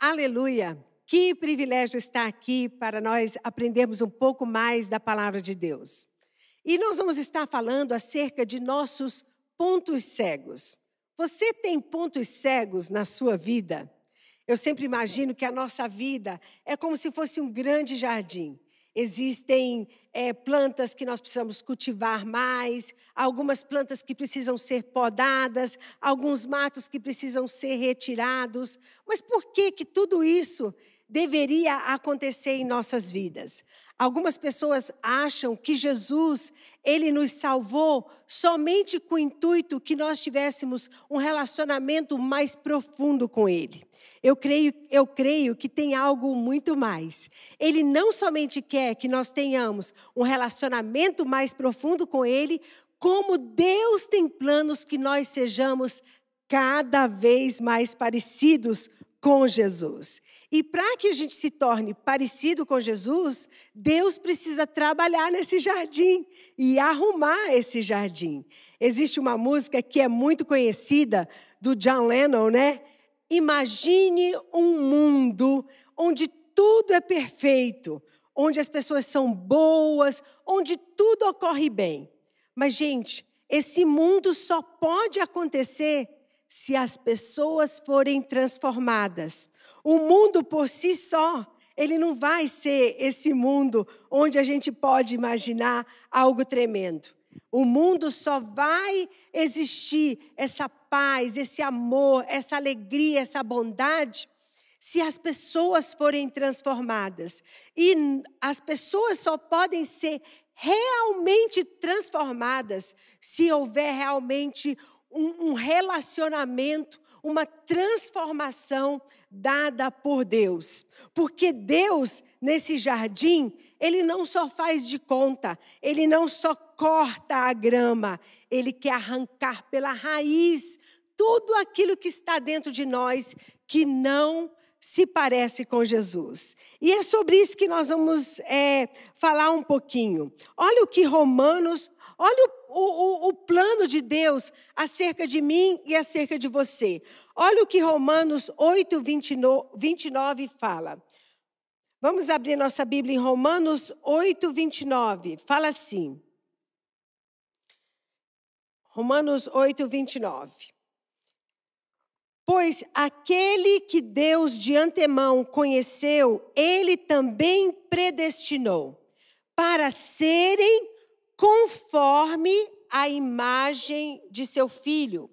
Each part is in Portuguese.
Aleluia! Que privilégio estar aqui para nós aprendermos um pouco mais da palavra de Deus. E nós vamos estar falando acerca de nossos pontos cegos. Você tem pontos cegos na sua vida? Eu sempre imagino que a nossa vida é como se fosse um grande jardim. Existem é, plantas que nós precisamos cultivar mais, algumas plantas que precisam ser podadas, alguns matos que precisam ser retirados. Mas por que que tudo isso deveria acontecer em nossas vidas. Algumas pessoas acham que Jesus, ele nos salvou somente com o intuito que nós tivéssemos um relacionamento mais profundo com ele. Eu creio, eu creio que tem algo muito mais. Ele não somente quer que nós tenhamos um relacionamento mais profundo com ele, como Deus tem planos que nós sejamos cada vez mais parecidos com Jesus. E para que a gente se torne parecido com Jesus, Deus precisa trabalhar nesse jardim e arrumar esse jardim. Existe uma música que é muito conhecida do John Lennon, né? Imagine um mundo onde tudo é perfeito, onde as pessoas são boas, onde tudo ocorre bem. Mas, gente, esse mundo só pode acontecer se as pessoas forem transformadas. O mundo por si só, ele não vai ser esse mundo onde a gente pode imaginar algo tremendo. O mundo só vai existir essa paz, esse amor, essa alegria, essa bondade, se as pessoas forem transformadas. E as pessoas só podem ser realmente transformadas se houver realmente um, um relacionamento, uma transformação dada por Deus. Porque Deus, nesse jardim, ele não só faz de conta, ele não só corta a grama, ele quer arrancar pela raiz tudo aquilo que está dentro de nós que não se parece com Jesus. E é sobre isso que nós vamos é, falar um pouquinho. Olha o que Romanos Olha o, o, o, plano de Deus acerca de mim e acerca de você. Olha o que Romanos 8, 29 fala. Vamos abrir nossa Bíblia em Romanos 8, 29. Fala assim. Romanos 8, 29. Pois aquele que Deus de antemão conheceu, ele também predestinou para serem conforme a imagem de seu filho,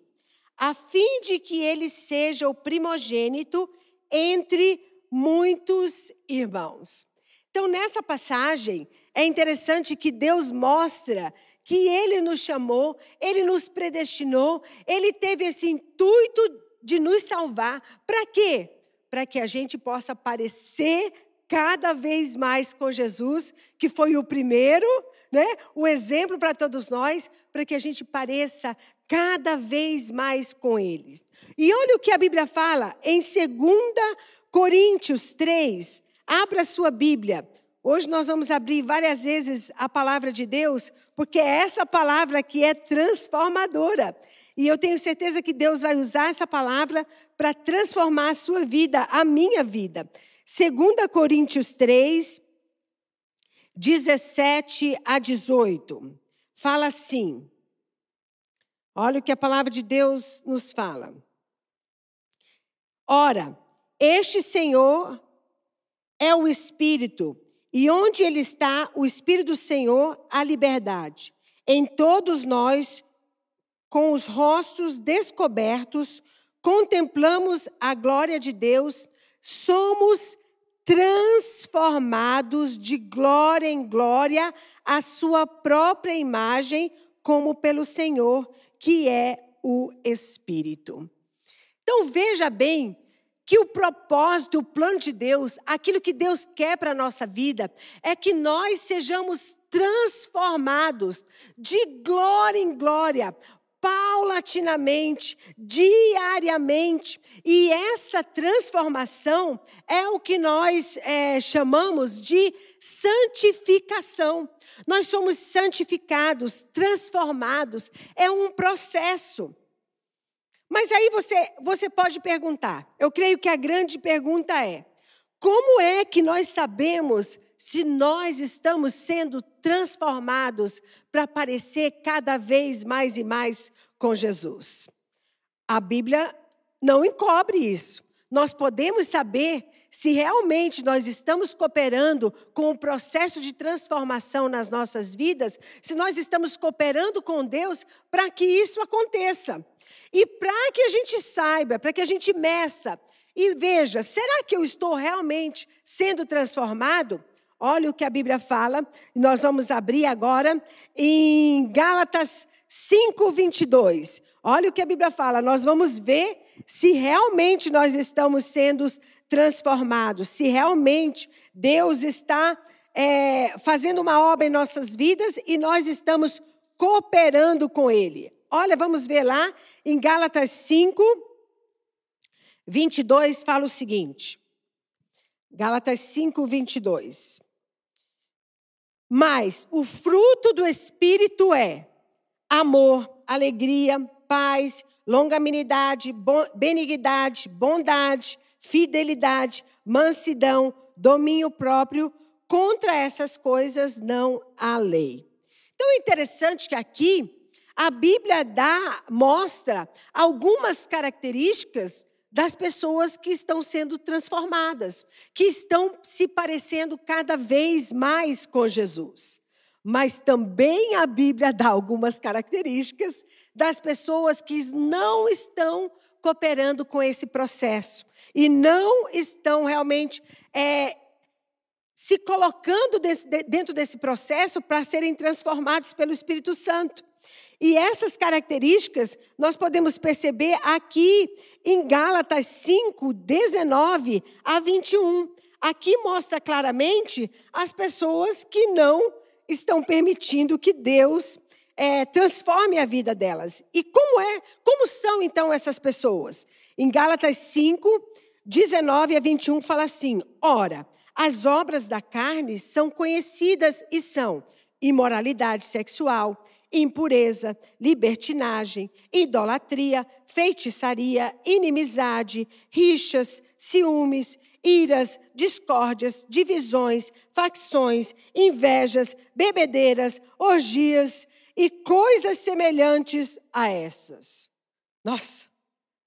a fim de que ele seja o primogênito entre muitos irmãos. Então, nessa passagem, é interessante que Deus mostra que ele nos chamou, ele nos predestinou, ele teve esse intuito de nos salvar. Para quê? Para que a gente possa parecer cada vez mais com Jesus, que foi o primeiro, né? O exemplo para todos nós, para que a gente pareça cada vez mais com Ele. E olha o que a Bíblia fala em 2 Coríntios 3. Abra sua Bíblia. Hoje nós vamos abrir várias vezes a palavra de Deus, porque é essa palavra que é transformadora. E eu tenho certeza que Deus vai usar essa palavra para transformar a sua vida, a minha vida. 2 Coríntios 3, 17 a 18. Fala assim. Olha o que a palavra de Deus nos fala. Ora, este Senhor é o Espírito, e onde ele está, o Espírito do Senhor, a liberdade. Em todos nós, com os rostos descobertos, contemplamos a glória de Deus, somos transformados de glória em glória à sua própria imagem, como pelo Senhor, que é o Espírito. Então veja bem que o propósito, o plano de Deus, aquilo que Deus quer para a nossa vida, é que nós sejamos transformados de glória em glória, paulatinamente, diariamente. E essa transformação é o que nós é, chamamos de santificação. Nós somos santificados, transformados, é um processo. Mas aí você, você pode perguntar. Eu creio que a grande pergunta é: como é que nós sabemos se nós estamos sendo transformados para parecer cada vez mais e mais com Jesus? A Bíblia não encobre isso. Nós podemos saber se realmente nós estamos cooperando com o processo de transformação nas nossas vidas, se nós estamos cooperando com Deus para que isso aconteça. E para que a gente saiba, para que a gente meça e veja, será que eu estou realmente sendo transformado? Olha o que a Bíblia fala, nós vamos abrir agora em Gálatas 5, 22. Olha o que a Bíblia fala, nós vamos ver se realmente nós estamos sendo transformados, se realmente Deus está é, fazendo uma obra em nossas vidas e nós estamos cooperando com Ele. Olha, vamos ver lá em Gálatas 5, 22, fala o seguinte. Gálatas 5, 22. Mas o fruto do Espírito é amor, alegria, paz, longanimidade, benignidade, bondade, fidelidade, mansidão, domínio próprio. Contra essas coisas não há lei. Então é interessante que aqui a Bíblia dá, mostra algumas características das pessoas que estão sendo transformadas, que estão se parecendo cada vez mais com Jesus. Mas também a Bíblia dá algumas características das pessoas que não estão cooperando com esse processo e não estão realmente é, se colocando desse, dentro desse processo para serem transformados pelo Espírito Santo. E essas características nós podemos perceber aqui em Gálatas 5, 19 a 21. Aqui mostra claramente as pessoas que não estão permitindo que Deus é, transforme a vida delas. E como é, como são então essas pessoas? Em Gálatas 5, 19 a 21 fala assim: Ora, as obras da carne são conhecidas e são imoralidade sexual, impureza, libertinagem, idolatria, feitiçaria, inimizade, rixas, ciúmes, iras, discórdias, divisões, facções, invejas, bebedeiras, orgias e coisas semelhantes a essas. Nossa,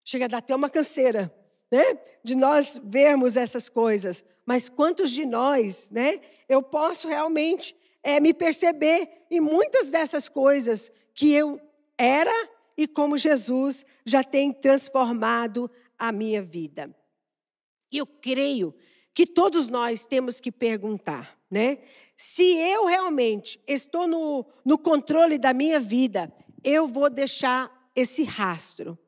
chega a dar até uma canseira, né? De nós vermos essas coisas. Mas quantos de nós, né? Eu posso realmente é, me perceber em muitas dessas coisas que eu era e como Jesus já tem transformado a minha vida. Eu creio que todos nós temos que perguntar, né? Se eu realmente estou no, no controle da minha vida, eu vou deixar esse rastro.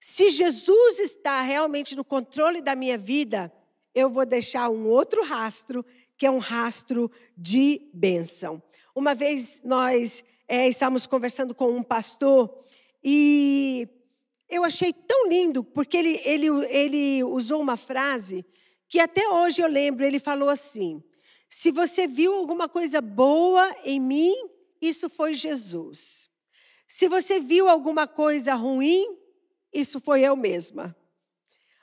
Se Jesus está realmente no controle da minha vida, eu vou deixar um outro rastro, que é um rastro de bênção. Uma vez nós é, estávamos conversando com um pastor e eu achei tão lindo, porque ele, ele, ele usou uma frase que até hoje eu lembro. Ele falou assim: Se você viu alguma coisa boa em mim, isso foi Jesus. Se você viu alguma coisa ruim, isso foi eu mesma.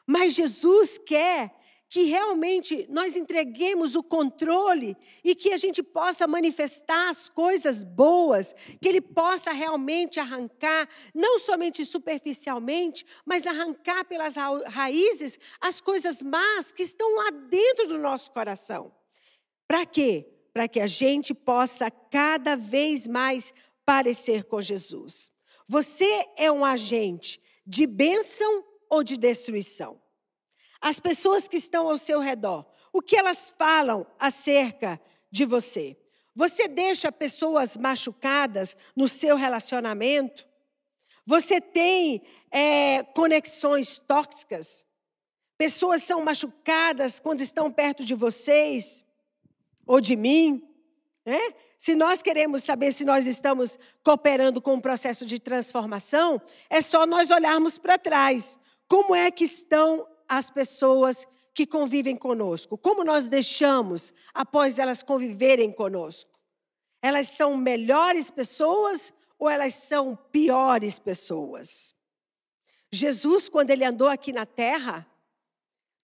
Mas Jesus quer que realmente nós entreguemos o controle e que a gente possa manifestar as coisas boas, que Ele possa realmente arrancar, não somente superficialmente, mas arrancar pelas raízes as coisas más que estão lá dentro do nosso coração. Para quê? Para que a gente possa cada vez mais parecer com Jesus. Você é um agente de bênção ou de destruição? As pessoas que estão ao seu redor, o que elas falam acerca de você? Você deixa pessoas machucadas no seu relacionamento? Você tem é, conexões tóxicas? Pessoas são machucadas quando estão perto de vocês ou de mim? Né? Se nós queremos saber se nós estamos cooperando com o processo de transformação, é só nós olharmos para trás. Como é que estão as pessoas que convivem conosco? Como nós deixamos após elas conviverem conosco? Elas são melhores pessoas ou elas são piores pessoas? Jesus, quando ele andou aqui na terra,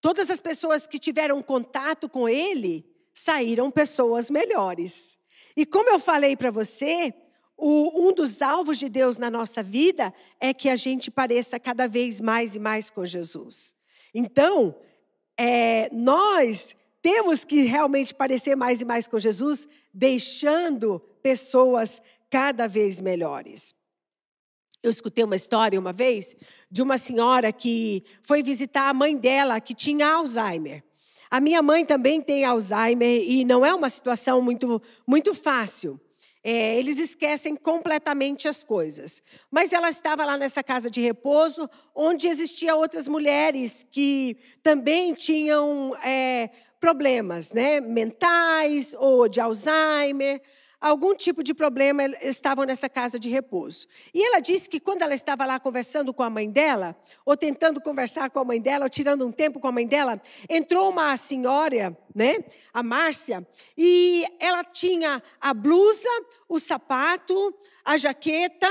todas as pessoas que tiveram contato com ele saíram pessoas melhores. E como eu falei para você, o, um dos alvos de Deus na nossa vida é que a gente pareça cada vez mais e mais com Jesus. Então, é, nós temos que realmente parecer mais e mais com Jesus, deixando pessoas cada vez melhores. Eu escutei uma história uma vez de uma senhora que foi visitar a mãe dela que tinha Alzheimer. A minha mãe também tem Alzheimer e não é uma situação muito, muito fácil. É, eles esquecem completamente as coisas. Mas ela estava lá nessa casa de repouso, onde existiam outras mulheres que também tinham é, problemas né, mentais ou de Alzheimer algum tipo de problema, estavam nessa casa de repouso. E ela disse que quando ela estava lá conversando com a mãe dela, ou tentando conversar com a mãe dela, ou tirando um tempo com a mãe dela, entrou uma senhora, né, a Márcia, e ela tinha a blusa, o sapato, a jaqueta,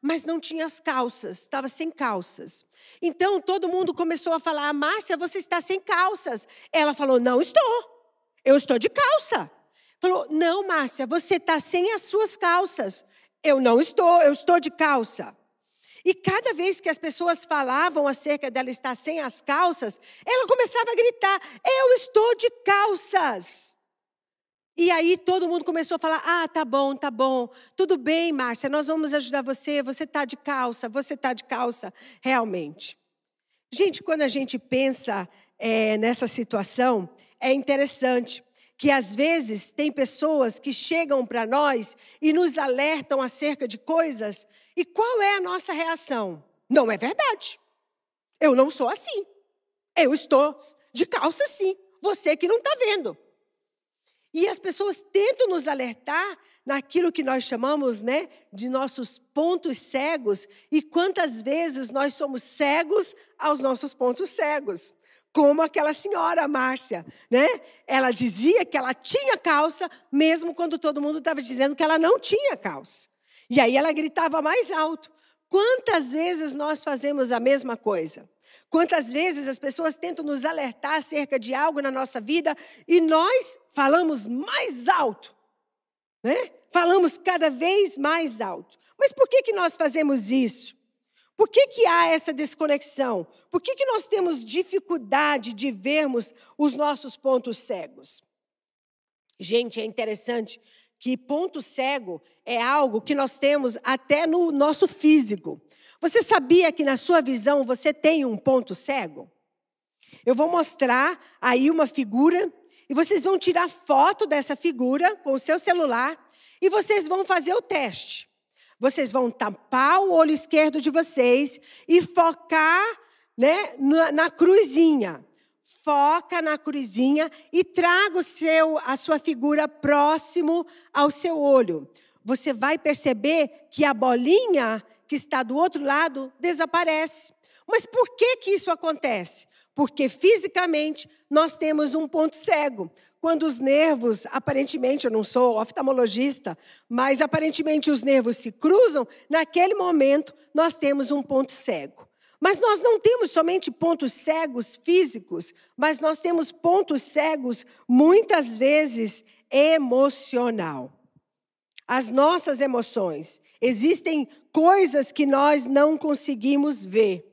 mas não tinha as calças, estava sem calças. Então todo mundo começou a falar: Márcia, você está sem calças. Ela falou: Não estou, eu estou de calça. Falou: Não, Márcia, você está sem as suas calças. Eu não estou, eu estou de calça. E cada vez que as pessoas falavam acerca dela estar sem as calças, ela começava a gritar: Eu estou de calças. E aí todo mundo começou a falar: Ah, tá bom, tá bom, tudo bem, Márcia, nós vamos ajudar você. Você está de calça, você está de calça, realmente. Gente, quando a gente pensa é, nessa situação, é interessante, que às vezes tem pessoas que chegam para nós e nos alertam acerca de coisas, e qual é a nossa reação? Não é verdade. Eu não sou assim. Eu estou de calça sim. Você que não está vendo. E as pessoas tentam nos alertar naquilo que nós chamamos, né, de nossos pontos cegos, e quantas vezes nós somos cegos aos nossos pontos cegos como aquela senhora Márcia, né? Ela dizia que ela tinha calça, mesmo quando todo mundo estava dizendo que ela não tinha calça. E aí ela gritava mais alto. Quantas vezes nós fazemos a mesma coisa? Quantas vezes as pessoas tentam nos alertar acerca de algo na nossa vida e nós falamos mais alto, né? Falamos cada vez mais alto. Mas por que, que nós fazemos isso? Por que, que há essa desconexão? Por que, que nós temos dificuldade de vermos os nossos pontos cegos? Gente, é interessante que ponto cego é algo que nós temos até no nosso físico. Você sabia que na sua visão você tem um ponto cego? Eu vou mostrar aí uma figura e vocês vão tirar foto dessa figura com o seu celular e vocês vão fazer o teste. Vocês vão tampar o olho esquerdo de vocês e focar né, na, na cruzinha. Foca na cruzinha e traga o seu, a sua figura próximo ao seu olho. Você vai perceber que a bolinha que está do outro lado desaparece. Mas por que, que isso acontece? Porque fisicamente nós temos um ponto cego quando os nervos, aparentemente, eu não sou oftalmologista, mas aparentemente os nervos se cruzam, naquele momento nós temos um ponto cego. Mas nós não temos somente pontos cegos físicos, mas nós temos pontos cegos, muitas vezes, emocional. As nossas emoções. Existem coisas que nós não conseguimos ver.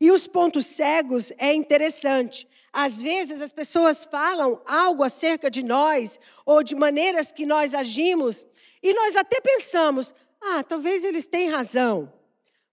E os pontos cegos é interessante, às vezes as pessoas falam algo acerca de nós ou de maneiras que nós agimos e nós até pensamos, ah, talvez eles têm razão.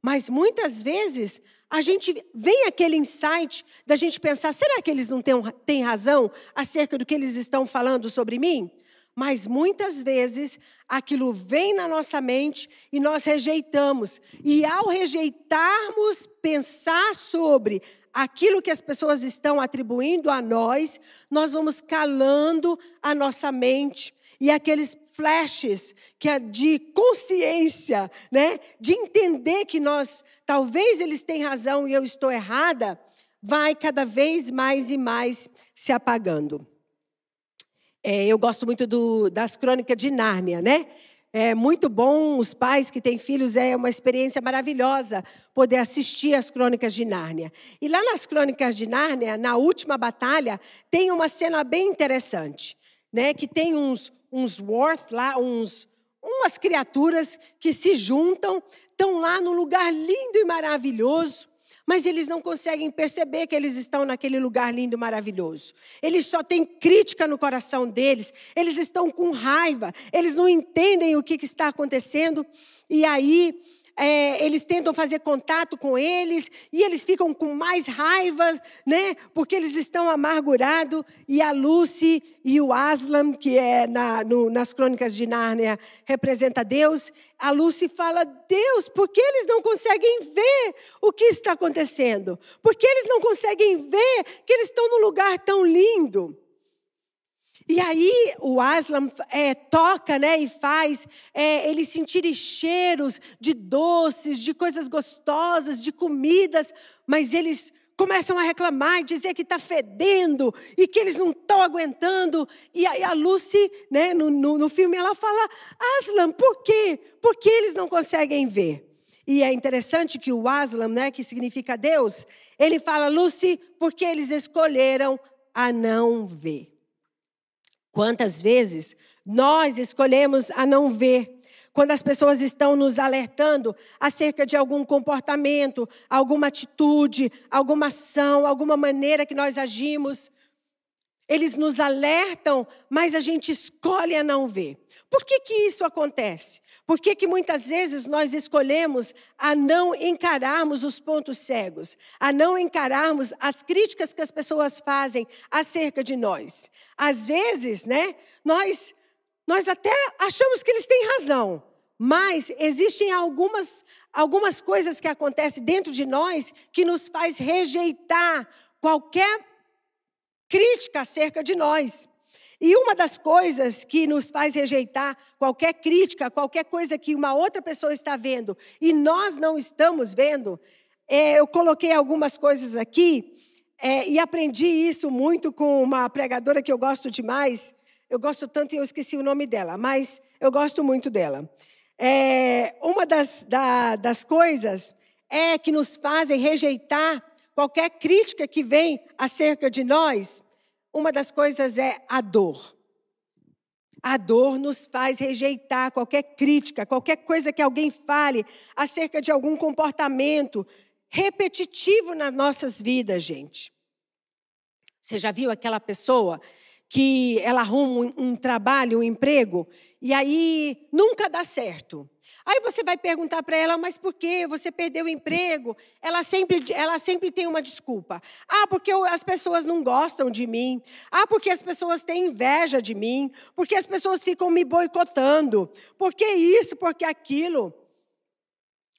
Mas muitas vezes a gente vem aquele insight da gente pensar, será que eles não têm, têm razão acerca do que eles estão falando sobre mim? Mas muitas vezes aquilo vem na nossa mente e nós rejeitamos. E ao rejeitarmos pensar sobre aquilo que as pessoas estão atribuindo a nós, nós vamos calando a nossa mente e aqueles flashes que é de consciência, né, de entender que nós talvez eles têm razão e eu estou errada, vai cada vez mais e mais se apagando. É, eu gosto muito do, das crônicas de Nárnia, né? É muito bom, os pais que têm filhos, é uma experiência maravilhosa poder assistir as Crônicas de Nárnia. E lá nas Crônicas de Nárnia, na última batalha, tem uma cena bem interessante, né? Que tem uns, uns Worth lá, uns, umas criaturas que se juntam, estão lá num lugar lindo e maravilhoso, mas eles não conseguem perceber que eles estão naquele lugar lindo e maravilhoso. Eles só têm crítica no coração deles, eles estão com raiva, eles não entendem o que, que está acontecendo, e aí é, eles tentam fazer contato com eles e eles ficam com mais raiva, né? Porque eles estão amargurados. E a Lucy e o Aslan, que é na, no, nas crônicas de Nárnia, representa Deus. A Lucy fala: Deus, por que eles não conseguem ver o que está acontecendo? Por que eles não conseguem ver que eles estão num lugar tão lindo? E aí o Aslam é, toca né, e faz é, eles sentirem cheiros de doces, de coisas gostosas, de comidas, mas eles começam a reclamar dizer que está fedendo e que eles não estão aguentando. E aí a Lucy, né, no, no, no filme, ela fala: Aslam, por quê? Por que eles não conseguem ver? E é interessante que o Aslam, né, que significa Deus, ele fala, Lucy, porque eles escolheram a não ver. Quantas vezes nós escolhemos a não ver? Quando as pessoas estão nos alertando acerca de algum comportamento, alguma atitude, alguma ação, alguma maneira que nós agimos, eles nos alertam, mas a gente escolhe a não ver. Por que, que isso acontece? Por que, que muitas vezes nós escolhemos a não encararmos os pontos cegos, a não encararmos as críticas que as pessoas fazem acerca de nós? Às vezes, né, nós, nós até achamos que eles têm razão, mas existem algumas, algumas coisas que acontecem dentro de nós que nos faz rejeitar qualquer crítica acerca de nós. E uma das coisas que nos faz rejeitar qualquer crítica, qualquer coisa que uma outra pessoa está vendo e nós não estamos vendo, é, eu coloquei algumas coisas aqui é, e aprendi isso muito com uma pregadora que eu gosto demais. Eu gosto tanto e eu esqueci o nome dela, mas eu gosto muito dela. É, uma das, da, das coisas é que nos fazem rejeitar qualquer crítica que vem acerca de nós uma das coisas é a dor. A dor nos faz rejeitar qualquer crítica, qualquer coisa que alguém fale acerca de algum comportamento repetitivo nas nossas vidas, gente. Você já viu aquela pessoa que ela arruma um, um trabalho, um emprego, e aí nunca dá certo? Aí você vai perguntar para ela, mas por que você perdeu o emprego? Ela sempre, ela sempre tem uma desculpa. Ah, porque as pessoas não gostam de mim. Ah, porque as pessoas têm inveja de mim. Porque as pessoas ficam me boicotando. Por que isso? Porque aquilo?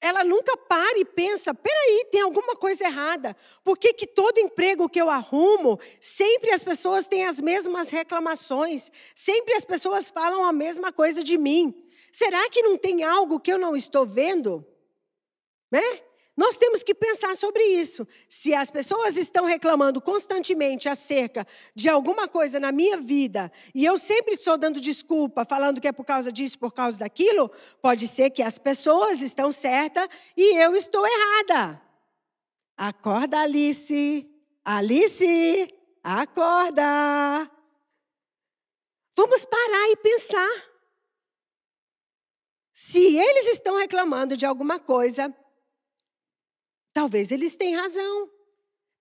Ela nunca para e pensa, peraí, tem alguma coisa errada. Por que, que todo emprego que eu arrumo, sempre as pessoas têm as mesmas reclamações, sempre as pessoas falam a mesma coisa de mim? Será que não tem algo que eu não estou vendo? Né? Nós temos que pensar sobre isso. Se as pessoas estão reclamando constantemente acerca de alguma coisa na minha vida, e eu sempre estou dando desculpa, falando que é por causa disso, por causa daquilo, pode ser que as pessoas estão certas e eu estou errada. Acorda, Alice. Alice, acorda. Vamos parar e pensar. Se eles estão reclamando de alguma coisa, talvez eles tenham razão.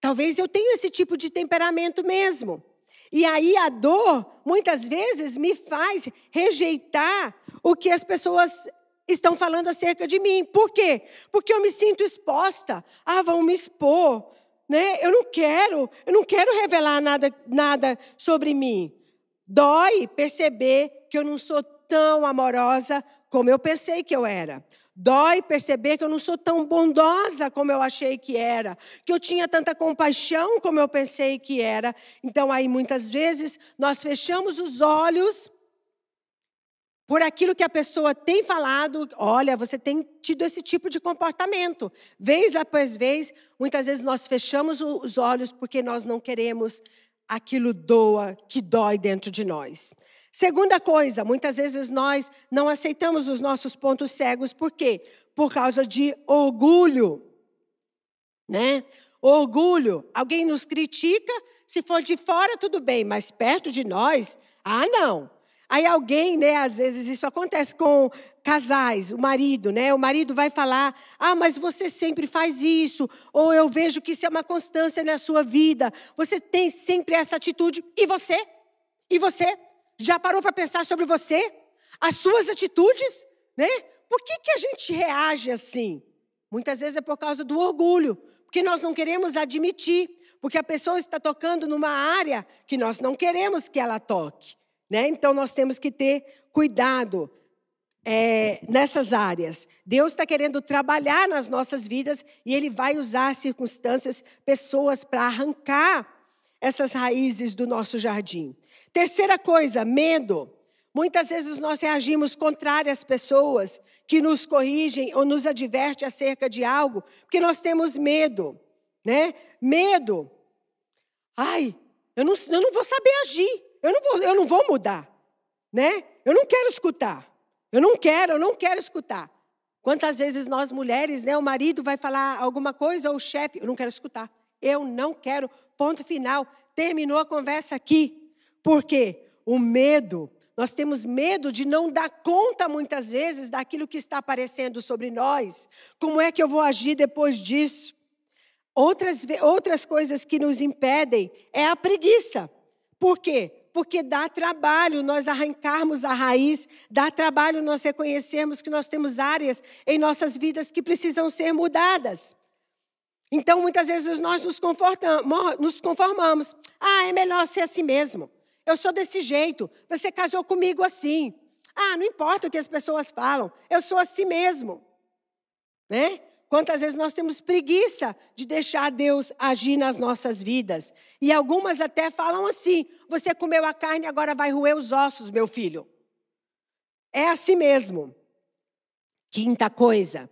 Talvez eu tenha esse tipo de temperamento mesmo. E aí a dor, muitas vezes, me faz rejeitar o que as pessoas estão falando acerca de mim. Por quê? Porque eu me sinto exposta. Ah, vão me expor. Né? Eu não quero, eu não quero revelar nada, nada sobre mim. Dói perceber que eu não sou tão amorosa como eu pensei que eu era. Dói perceber que eu não sou tão bondosa como eu achei que era, que eu tinha tanta compaixão como eu pensei que era. Então, aí muitas vezes nós fechamos os olhos por aquilo que a pessoa tem falado. Olha, você tem tido esse tipo de comportamento. Vez após vez, muitas vezes nós fechamos os olhos porque nós não queremos aquilo doa, que dói dentro de nós. Segunda coisa, muitas vezes nós não aceitamos os nossos pontos cegos, por quê? Por causa de orgulho, né? Orgulho. Alguém nos critica, se for de fora, tudo bem, mas perto de nós, ah, não. Aí alguém, né, às vezes isso acontece com casais, o marido, né? O marido vai falar: "Ah, mas você sempre faz isso", ou eu vejo que isso é uma constância na sua vida. Você tem sempre essa atitude e você? E você já parou para pensar sobre você? As suas atitudes, né? Por que que a gente reage assim? Muitas vezes é por causa do orgulho, porque nós não queremos admitir, porque a pessoa está tocando numa área que nós não queremos que ela toque. Né? Então, nós temos que ter cuidado é, nessas áreas. Deus está querendo trabalhar nas nossas vidas e Ele vai usar circunstâncias, pessoas para arrancar essas raízes do nosso jardim. Terceira coisa, medo. Muitas vezes nós reagimos contrário às pessoas que nos corrigem ou nos advertem acerca de algo, porque nós temos medo, né? Medo. Ai, eu não, eu não vou saber agir. Eu não vou, eu não vou mudar, né? Eu não quero escutar. Eu não quero, eu não quero escutar. Quantas vezes nós mulheres, né, o marido vai falar alguma coisa ou o chefe, eu não quero escutar. Eu não quero. Ponto final. Terminou a conversa aqui. Por quê? O medo. Nós temos medo de não dar conta muitas vezes daquilo que está aparecendo sobre nós. Como é que eu vou agir depois disso? Outras, outras coisas que nos impedem é a preguiça. Por quê? porque dá trabalho nós arrancarmos a raiz, dá trabalho nós reconhecermos que nós temos áreas em nossas vidas que precisam ser mudadas. Então, muitas vezes nós nos, nos conformamos. Ah, é melhor ser assim mesmo. Eu sou desse jeito. Você casou comigo assim. Ah, não importa o que as pessoas falam. Eu sou assim mesmo. Né? Quantas vezes nós temos preguiça de deixar Deus agir nas nossas vidas. E algumas até falam assim: você comeu a carne, agora vai roer os ossos, meu filho. É assim mesmo. Quinta coisa,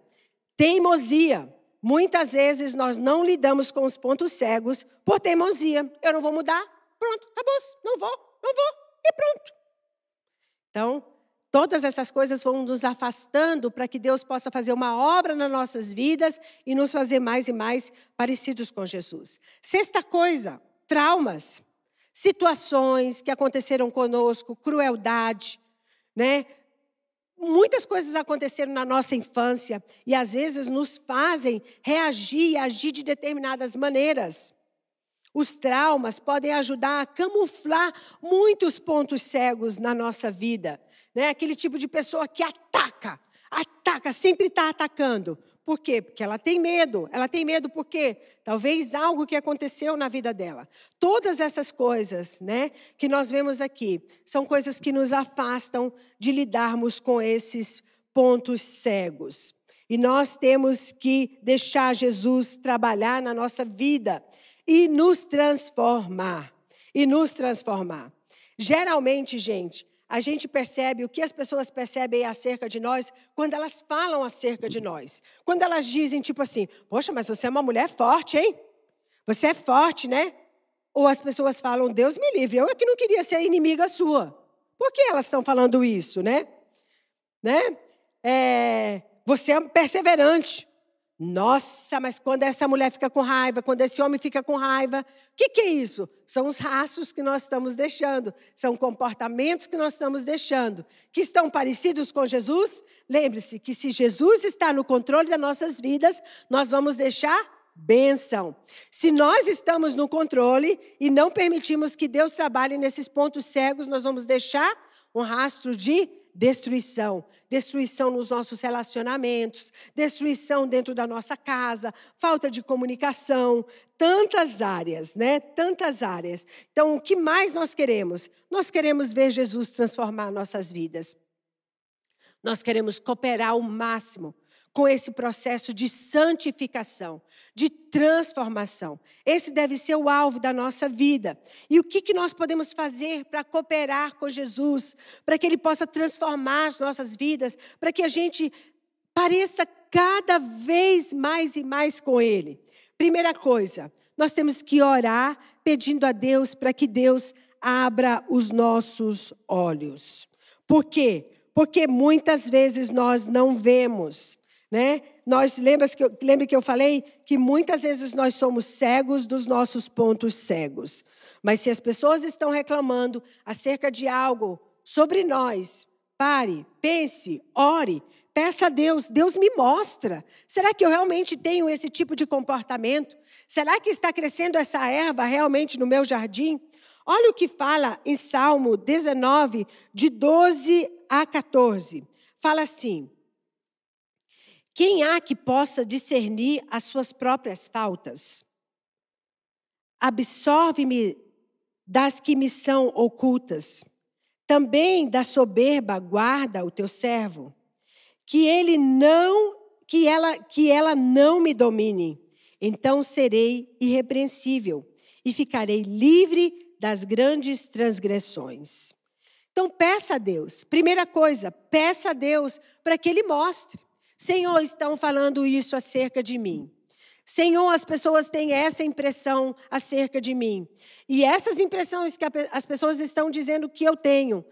teimosia. Muitas vezes nós não lidamos com os pontos cegos por teimosia. Eu não vou mudar, pronto, acabou, não vou, não vou, e pronto. Então, Todas essas coisas vão nos afastando para que Deus possa fazer uma obra nas nossas vidas e nos fazer mais e mais parecidos com Jesus. Sexta coisa, traumas, situações que aconteceram conosco, crueldade, né? Muitas coisas aconteceram na nossa infância e às vezes nos fazem reagir e agir de determinadas maneiras. Os traumas podem ajudar a camuflar muitos pontos cegos na nossa vida né? Aquele tipo de pessoa que ataca, ataca, sempre está atacando. Por quê? Porque ela tem medo. Ela tem medo porque talvez algo que aconteceu na vida dela. Todas essas coisas, né, que nós vemos aqui, são coisas que nos afastam de lidarmos com esses pontos cegos. E nós temos que deixar Jesus trabalhar na nossa vida e nos transformar. E nos transformar. Geralmente, gente, a gente percebe o que as pessoas percebem acerca de nós quando elas falam acerca de nós. Quando elas dizem, tipo assim, poxa, mas você é uma mulher forte, hein? Você é forte, né? Ou as pessoas falam, Deus me livre, eu é que não queria ser inimiga sua. Por que elas estão falando isso, né? né? É, você é perseverante. Nossa, mas quando essa mulher fica com raiva, quando esse homem fica com raiva, o que, que, é isso? São os rastros que nós estamos deixando, são comportamentos que nós estamos deixando, que estão parecidos com Jesus. Lembre-se que se Jesus está no controle das nossas vidas, nós vamos deixar bênção. Se nós estamos no controle e não permitimos que Deus trabalhe nesses pontos cegos, nós vamos deixar um rastro de destruição. Destruição nos nossos relacionamentos, destruição dentro da nossa casa, falta de comunicação, tantas áreas, né? Tantas áreas. Então, o que mais nós queremos? Nós queremos ver Jesus transformar nossas vidas. Nós queremos cooperar ao máximo com esse processo de santificação, de transformação. Esse deve ser o alvo da nossa vida. E o que, que nós podemos fazer para cooperar com Jesus, para que Ele possa transformar as nossas vidas, para que a gente pareça cada vez mais e mais com Ele? Primeira coisa, nós temos que orar pedindo a Deus para que Deus abra os nossos olhos. Por quê? Porque muitas vezes nós não vemos, né? Nós lembra que eu, lembra que eu falei que muitas vezes nós somos cegos dos nossos pontos cegos. Mas se as pessoas estão reclamando acerca de algo sobre nós, pare, pense, ore, peça a Deus, Deus me mostra. Será que eu realmente tenho esse tipo de comportamento? Será que está crescendo essa erva realmente no meu jardim? Olha o que fala em Salmo 19, de 12 a 14. Fala assim: Quem há que possa discernir as suas próprias faltas? Absorve-me das que me são ocultas. Também da soberba guarda o teu servo, que ele não que ela que ela não me domine. Então serei irrepreensível e ficarei livre das grandes transgressões. Então peça a Deus. Primeira coisa, peça a Deus para que ele mostre. Senhor, estão falando isso acerca de mim. Senhor, as pessoas têm essa impressão acerca de mim. E essas impressões que as pessoas estão dizendo que eu tenho,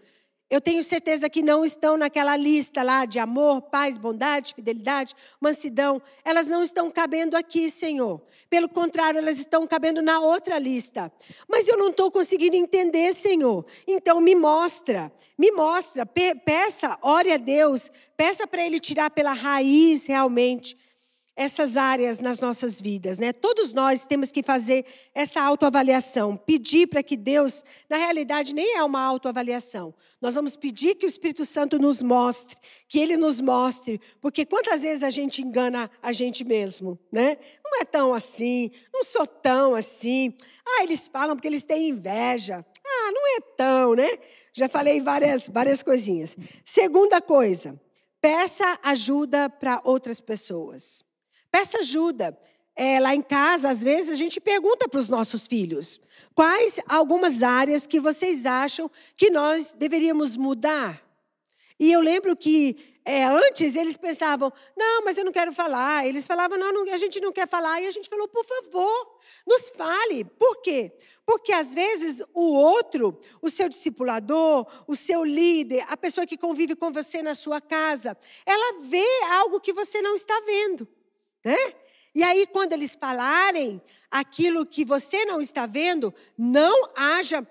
eu tenho certeza que não estão naquela lista lá de amor, paz, bondade, fidelidade, mansidão. Elas não estão cabendo aqui, Senhor. Pelo contrário, elas estão cabendo na outra lista. Mas eu não estou conseguindo entender, Senhor. Então me mostra, me mostra. Peça, ore a Deus. Peça para Ele tirar pela raiz realmente essas áreas nas nossas vidas, né? Todos nós temos que fazer essa autoavaliação, pedir para que Deus, na realidade nem é uma autoavaliação. Nós vamos pedir que o Espírito Santo nos mostre, que ele nos mostre, porque quantas vezes a gente engana a gente mesmo, né? Não é tão assim, não sou tão assim. Ah, eles falam porque eles têm inveja. Ah, não é tão, né? Já falei várias várias coisinhas. Segunda coisa, peça ajuda para outras pessoas. Peça ajuda. É, lá em casa, às vezes, a gente pergunta para os nossos filhos: quais algumas áreas que vocês acham que nós deveríamos mudar? E eu lembro que é, antes eles pensavam: não, mas eu não quero falar. Eles falavam: não, não, a gente não quer falar. E a gente falou: por favor, nos fale. Por quê? Porque às vezes o outro, o seu discipulador, o seu líder, a pessoa que convive com você na sua casa, ela vê algo que você não está vendo. Né? E aí, quando eles falarem aquilo que você não está vendo, não haja.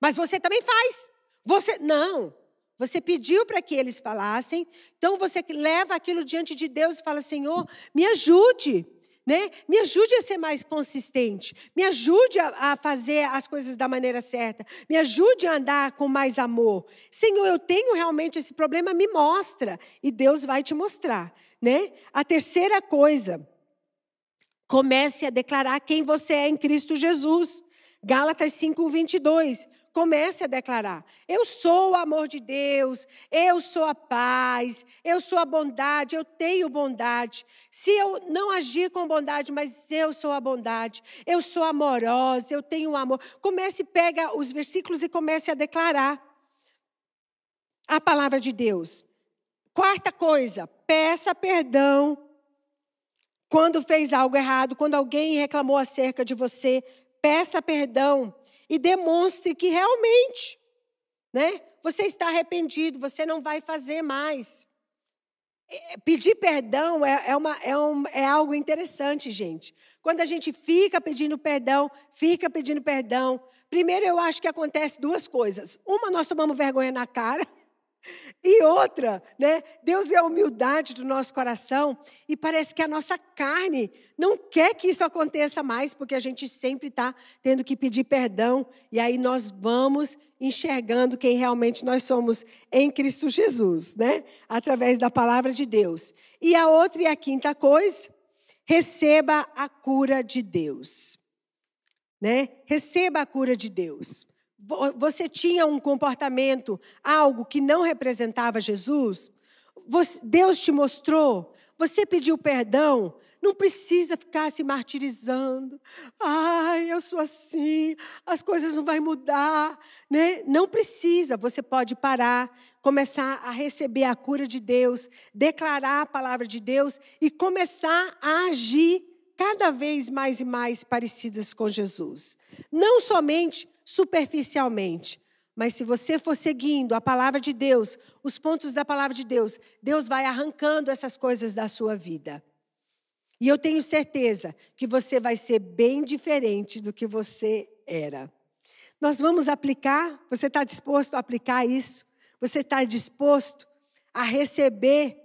Mas você também faz. Você não. Você pediu para que eles falassem, então você leva aquilo diante de Deus e fala: Senhor, me ajude. Né? Me ajude a ser mais consistente, me ajude a, a, fazer as coisas da maneira certa, me ajude a andar com mais amor. Senhor, eu tenho realmente esse problema, me mostra e Deus vai te mostrar né? A terceira coisa, comece a declarar quem você é em Cristo Jesus. Gálatas 5, 22. Comece a declarar: Eu sou o amor de Deus, eu sou a paz, eu sou a bondade, eu tenho bondade. Se eu não agir com bondade, mas eu sou a bondade, eu sou amorosa, eu tenho amor. Comece, pega os versículos e comece a declarar a palavra de Deus. Quarta coisa, peça perdão quando fez algo errado, quando alguém reclamou acerca de você, peça perdão e demonstre que realmente, né, você está arrependido, você não vai fazer mais. É, pedir perdão é, é, uma, é, um, é algo interessante, gente. Quando a gente fica pedindo perdão, fica pedindo perdão. Primeiro, eu acho que acontece duas coisas. Uma, nós tomamos vergonha na cara. E outra, né? Deus vê a humildade do nosso coração e parece que a nossa carne não quer que isso aconteça mais, porque a gente sempre está tendo que pedir perdão e aí nós vamos enxergando quem realmente nós somos em Cristo Jesus, né? Através da palavra de Deus. E a outra e a quinta coisa, receba a cura de Deus, né? Receba a cura de Deus você tinha um comportamento, algo que não representava Jesus, Deus te mostrou, você pediu perdão, não precisa ficar se martirizando. Ai, eu sou assim, as coisas não vão mudar, né? Não precisa, você pode parar, começar a receber a cura de Deus, declarar a palavra de Deus e começar a agir cada vez mais e mais parecidas com Jesus. Não somente superficialmente, mas se você for seguindo a palavra de Deus, os pontos da palavra de Deus, Deus vai arrancando essas coisas da sua vida. E eu tenho certeza que você vai ser bem diferente do que você era. Nós vamos aplicar, você está disposto a aplicar isso? Você está disposto a receber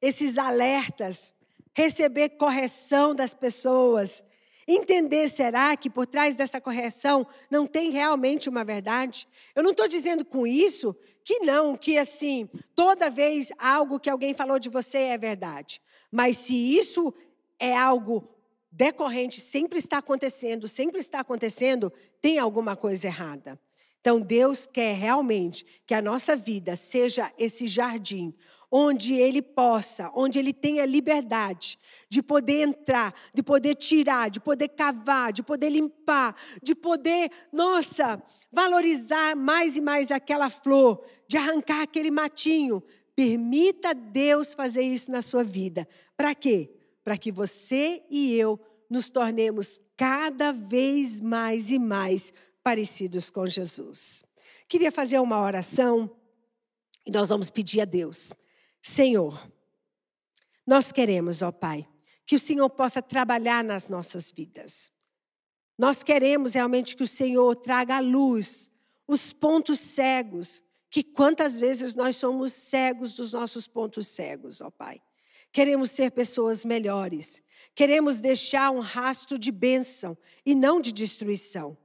esses alertas, receber correção das pessoas, Entender, será que por trás dessa correção não tem realmente uma verdade? Eu não estou dizendo com isso que não, que assim, toda vez algo que alguém falou de você é verdade. Mas se isso é algo decorrente, sempre está acontecendo, sempre está acontecendo, tem alguma coisa errada. Então, Deus quer realmente que a nossa vida seja esse jardim onde ele possa, onde ele tenha liberdade de poder entrar, de poder tirar, de poder cavar, de poder limpar, de poder, nossa, valorizar mais e mais aquela flor, de arrancar aquele matinho. Permita Deus fazer isso na sua vida. Para quê? Para que você e eu nos tornemos cada vez mais e mais parecidos com Jesus. Queria fazer uma oração e nós vamos pedir a Deus Senhor, nós queremos, ó Pai, que o Senhor possa trabalhar nas nossas vidas. Nós queremos realmente que o Senhor traga à luz os pontos cegos, que quantas vezes nós somos cegos dos nossos pontos cegos, ó Pai. Queremos ser pessoas melhores. Queremos deixar um rastro de bênção e não de destruição.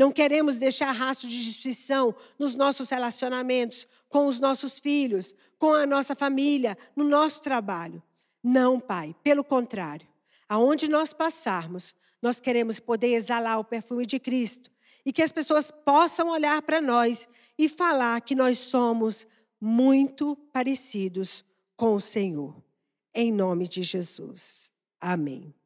Não queremos deixar rastro de destruição nos nossos relacionamentos, com os nossos filhos, com a nossa família, no nosso trabalho. Não, Pai, pelo contrário. Aonde nós passarmos, nós queremos poder exalar o perfume de Cristo e que as pessoas possam olhar para nós e falar que nós somos muito parecidos com o Senhor. Em nome de Jesus. Amém.